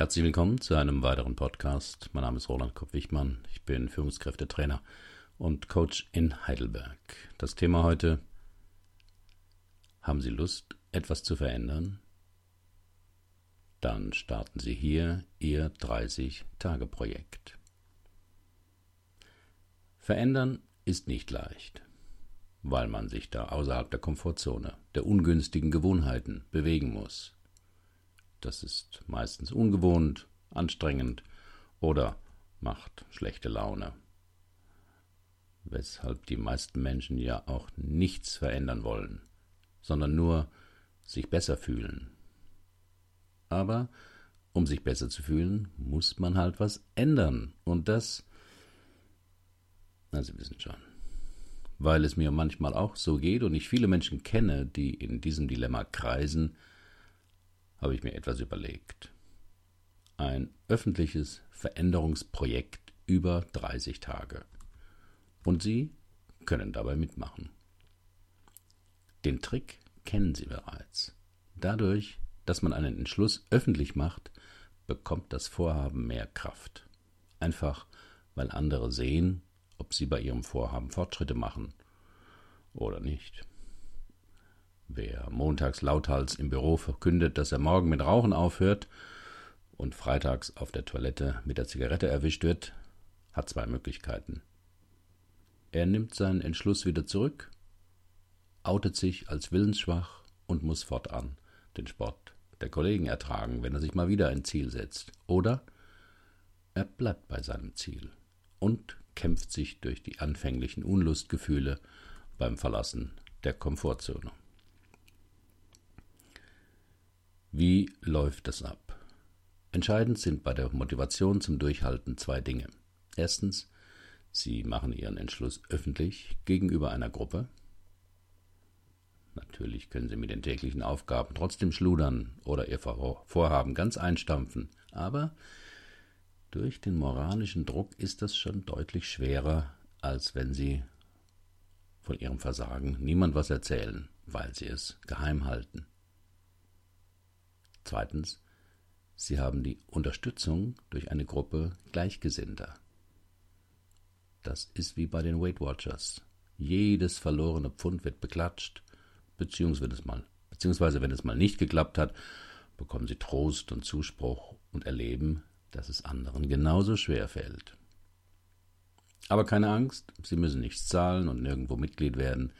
Herzlich willkommen zu einem weiteren Podcast. Mein Name ist Roland Kopp-Wichmann. Ich bin Führungskräftetrainer und Coach in Heidelberg. Das Thema heute: Haben Sie Lust, etwas zu verändern? Dann starten Sie hier Ihr 30-Tage-Projekt. Verändern ist nicht leicht, weil man sich da außerhalb der Komfortzone, der ungünstigen Gewohnheiten bewegen muss. Das ist meistens ungewohnt, anstrengend oder macht schlechte Laune. Weshalb die meisten Menschen ja auch nichts verändern wollen, sondern nur sich besser fühlen. Aber um sich besser zu fühlen, muss man halt was ändern. Und das, na, Sie wissen schon, weil es mir manchmal auch so geht und ich viele Menschen kenne, die in diesem Dilemma kreisen, habe ich mir etwas überlegt. Ein öffentliches Veränderungsprojekt über 30 Tage. Und Sie können dabei mitmachen. Den Trick kennen Sie bereits. Dadurch, dass man einen Entschluss öffentlich macht, bekommt das Vorhaben mehr Kraft. Einfach, weil andere sehen, ob Sie bei Ihrem Vorhaben Fortschritte machen oder nicht. Wer montags lauthals im Büro verkündet, dass er morgen mit Rauchen aufhört und freitags auf der Toilette mit der Zigarette erwischt wird, hat zwei Möglichkeiten. Er nimmt seinen Entschluss wieder zurück, outet sich als willensschwach und muss fortan den Sport der Kollegen ertragen, wenn er sich mal wieder ein Ziel setzt. Oder er bleibt bei seinem Ziel und kämpft sich durch die anfänglichen Unlustgefühle beim Verlassen der Komfortzone. Wie läuft das ab? Entscheidend sind bei der Motivation zum Durchhalten zwei Dinge. Erstens, Sie machen Ihren Entschluss öffentlich gegenüber einer Gruppe. Natürlich können Sie mit den täglichen Aufgaben trotzdem schludern oder Ihr Vorhaben ganz einstampfen, aber durch den moralischen Druck ist das schon deutlich schwerer, als wenn Sie von Ihrem Versagen niemand was erzählen, weil Sie es geheim halten. Zweitens, sie haben die Unterstützung durch eine Gruppe Gleichgesinnter. Das ist wie bei den Weight Watchers. Jedes verlorene Pfund wird beklatscht, beziehungsweise wenn es mal, beziehungsweise wenn es mal nicht geklappt hat, bekommen sie Trost und Zuspruch und erleben, dass es anderen genauso schwer fällt. Aber keine Angst, Sie müssen nichts zahlen und nirgendwo Mitglied werden.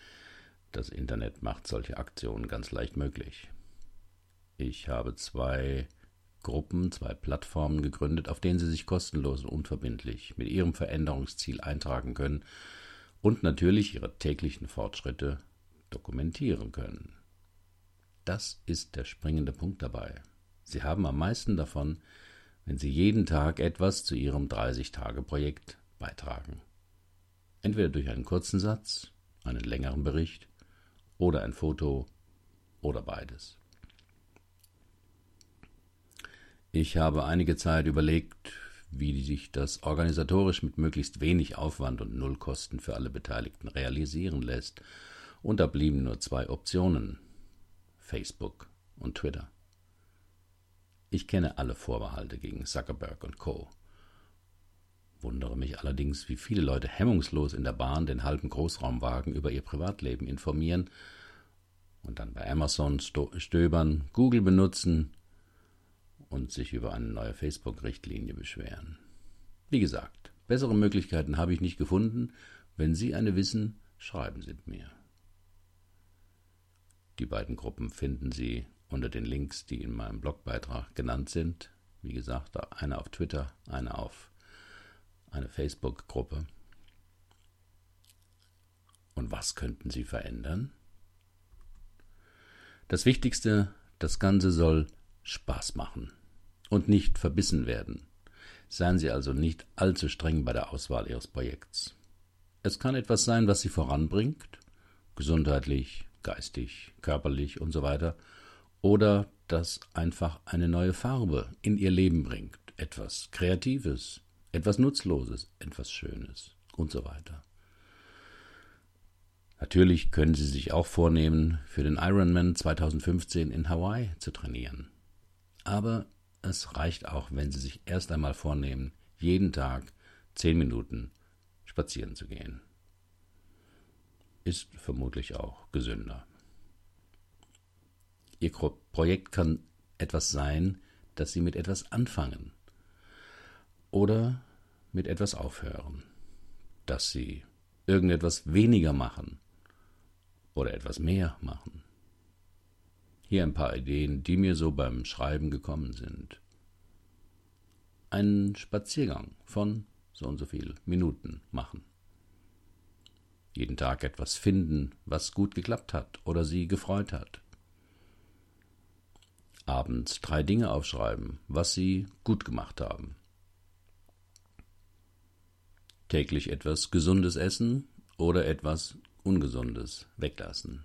Das Internet macht solche Aktionen ganz leicht möglich. Ich habe zwei Gruppen, zwei Plattformen gegründet, auf denen Sie sich kostenlos und unverbindlich mit Ihrem Veränderungsziel eintragen können und natürlich Ihre täglichen Fortschritte dokumentieren können. Das ist der springende Punkt dabei. Sie haben am meisten davon, wenn Sie jeden Tag etwas zu Ihrem 30-Tage-Projekt beitragen. Entweder durch einen kurzen Satz, einen längeren Bericht oder ein Foto oder beides. Ich habe einige Zeit überlegt, wie sich das organisatorisch mit möglichst wenig Aufwand und Nullkosten für alle Beteiligten realisieren lässt, und da blieben nur zwei Optionen Facebook und Twitter. Ich kenne alle Vorbehalte gegen Zuckerberg und Co. Wundere mich allerdings, wie viele Leute hemmungslos in der Bahn den halben Großraumwagen über ihr Privatleben informieren und dann bei Amazon stöbern, Google benutzen und sich über eine neue Facebook-Richtlinie beschweren. Wie gesagt, bessere Möglichkeiten habe ich nicht gefunden. Wenn Sie eine wissen, schreiben Sie mir. Die beiden Gruppen finden Sie unter den Links, die in meinem Blogbeitrag genannt sind. Wie gesagt, eine auf Twitter, eine auf eine Facebook-Gruppe. Und was könnten Sie verändern? Das Wichtigste, das Ganze soll Spaß machen und nicht verbissen werden. Seien Sie also nicht allzu streng bei der Auswahl Ihres Projekts. Es kann etwas sein, was Sie voranbringt, gesundheitlich, geistig, körperlich und so weiter, oder das einfach eine neue Farbe in Ihr Leben bringt, etwas Kreatives, etwas Nutzloses, etwas Schönes und so weiter. Natürlich können Sie sich auch vornehmen, für den Ironman 2015 in Hawaii zu trainieren. Aber es reicht auch, wenn Sie sich erst einmal vornehmen, jeden Tag zehn Minuten spazieren zu gehen. Ist vermutlich auch gesünder. Ihr Projekt kann etwas sein, dass Sie mit etwas anfangen oder mit etwas aufhören, dass Sie irgendetwas weniger machen oder etwas mehr machen. Hier ein paar Ideen, die mir so beim Schreiben gekommen sind. Einen Spaziergang von so und so viel Minuten machen. Jeden Tag etwas finden, was gut geklappt hat oder sie gefreut hat. Abends drei Dinge aufschreiben, was sie gut gemacht haben. Täglich etwas Gesundes essen oder etwas Ungesundes weglassen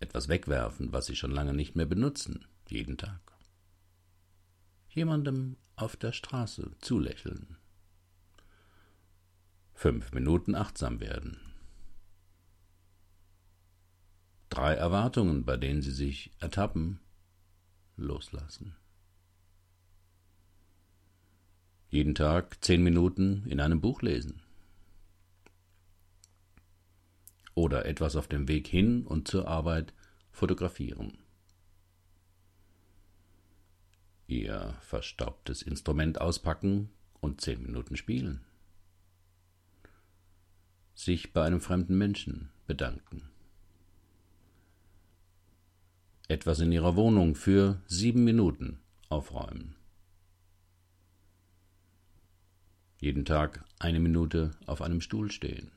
etwas wegwerfen, was Sie schon lange nicht mehr benutzen, jeden Tag. Jemandem auf der Straße zulächeln. Fünf Minuten achtsam werden. Drei Erwartungen, bei denen Sie sich ertappen, loslassen. Jeden Tag zehn Minuten in einem Buch lesen. Oder etwas auf dem Weg hin und zur Arbeit fotografieren. Ihr verstaubtes Instrument auspacken und zehn Minuten spielen. Sich bei einem fremden Menschen bedanken. Etwas in ihrer Wohnung für sieben Minuten aufräumen. Jeden Tag eine Minute auf einem Stuhl stehen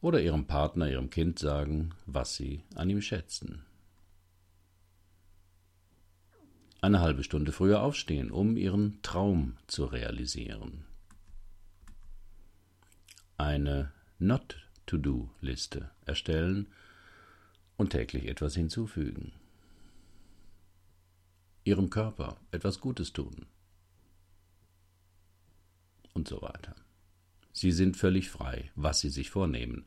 oder ihrem Partner, ihrem Kind sagen, was sie an ihm schätzen. Eine halbe Stunde früher aufstehen, um ihren Traum zu realisieren. Eine Not-to-Do-Liste erstellen und täglich etwas hinzufügen. Ihrem Körper etwas Gutes tun. Und so weiter. Sie sind völlig frei, was Sie sich vornehmen.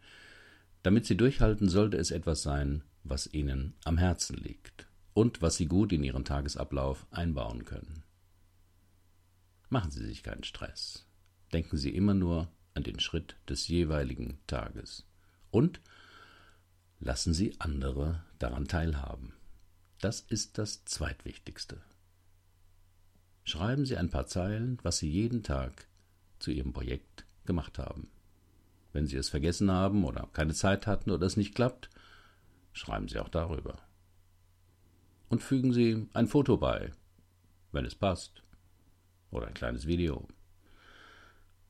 Damit Sie durchhalten, sollte es etwas sein, was Ihnen am Herzen liegt und was Sie gut in Ihren Tagesablauf einbauen können. Machen Sie sich keinen Stress. Denken Sie immer nur an den Schritt des jeweiligen Tages. Und lassen Sie andere daran teilhaben. Das ist das Zweitwichtigste. Schreiben Sie ein paar Zeilen, was Sie jeden Tag zu Ihrem Projekt gemacht haben. Wenn Sie es vergessen haben oder keine Zeit hatten oder es nicht klappt, schreiben Sie auch darüber. Und fügen Sie ein Foto bei, wenn es passt, oder ein kleines Video.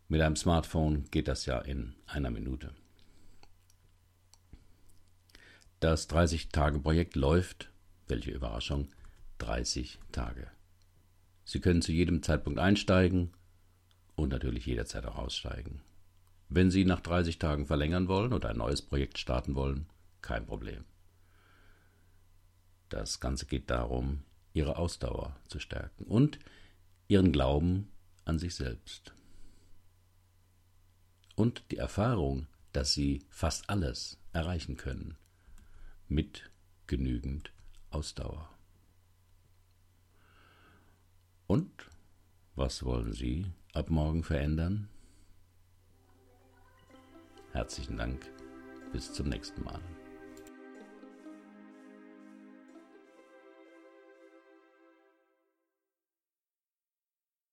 Mit einem Smartphone geht das ja in einer Minute. Das 30-Tage-Projekt läuft, welche Überraschung, 30 Tage. Sie können zu jedem Zeitpunkt einsteigen und natürlich jederzeit auch aussteigen. Wenn Sie nach 30 Tagen verlängern wollen oder ein neues Projekt starten wollen, kein Problem. Das Ganze geht darum, Ihre Ausdauer zu stärken und Ihren Glauben an sich selbst. Und die Erfahrung, dass Sie fast alles erreichen können, mit genügend Ausdauer. Und was wollen Sie ab morgen verändern? Herzlichen Dank. Bis zum nächsten Mal.